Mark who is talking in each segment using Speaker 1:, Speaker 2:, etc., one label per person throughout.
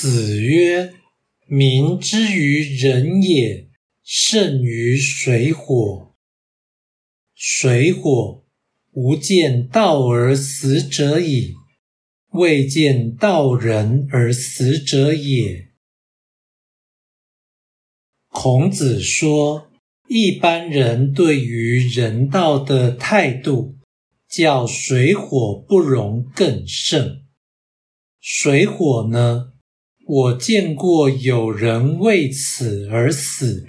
Speaker 1: 子曰：“民之于人也，胜于水火。水火，吾见道而死者矣，未见道人而死者也。”孔子说，一般人对于人道的态度，叫水火不容更胜。水火呢？我见过有人为此而死，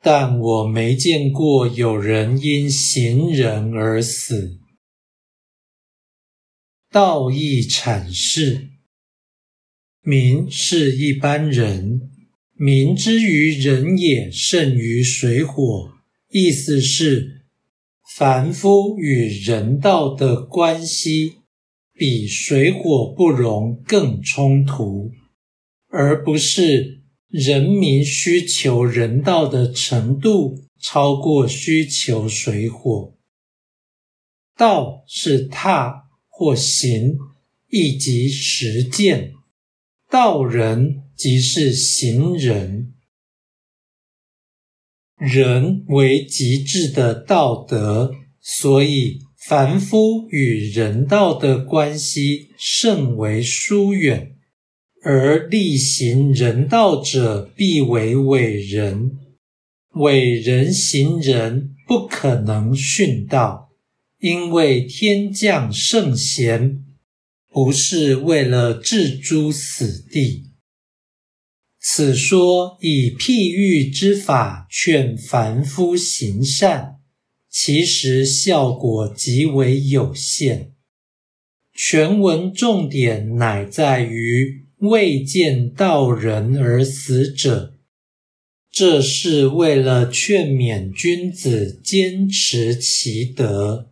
Speaker 1: 但我没见过有人因行人而死。道义阐释：民是一般人，民之于人也，胜于水火。意思是，凡夫与人道的关系。比水火不容更冲突，而不是人民需求人道的程度超过需求水火。道是踏或行，亦即实践；道人即是行人。人为极致的道德，所以。凡夫与人道的关系甚为疏远，而力行人道者必为伟人。伟人行人不可能殉道，因为天降圣贤不是为了置诸死地。此说以譬喻之法劝凡夫行善。其实效果极为有限。全文重点乃在于未见道人而死者，这是为了劝勉君子坚持其德。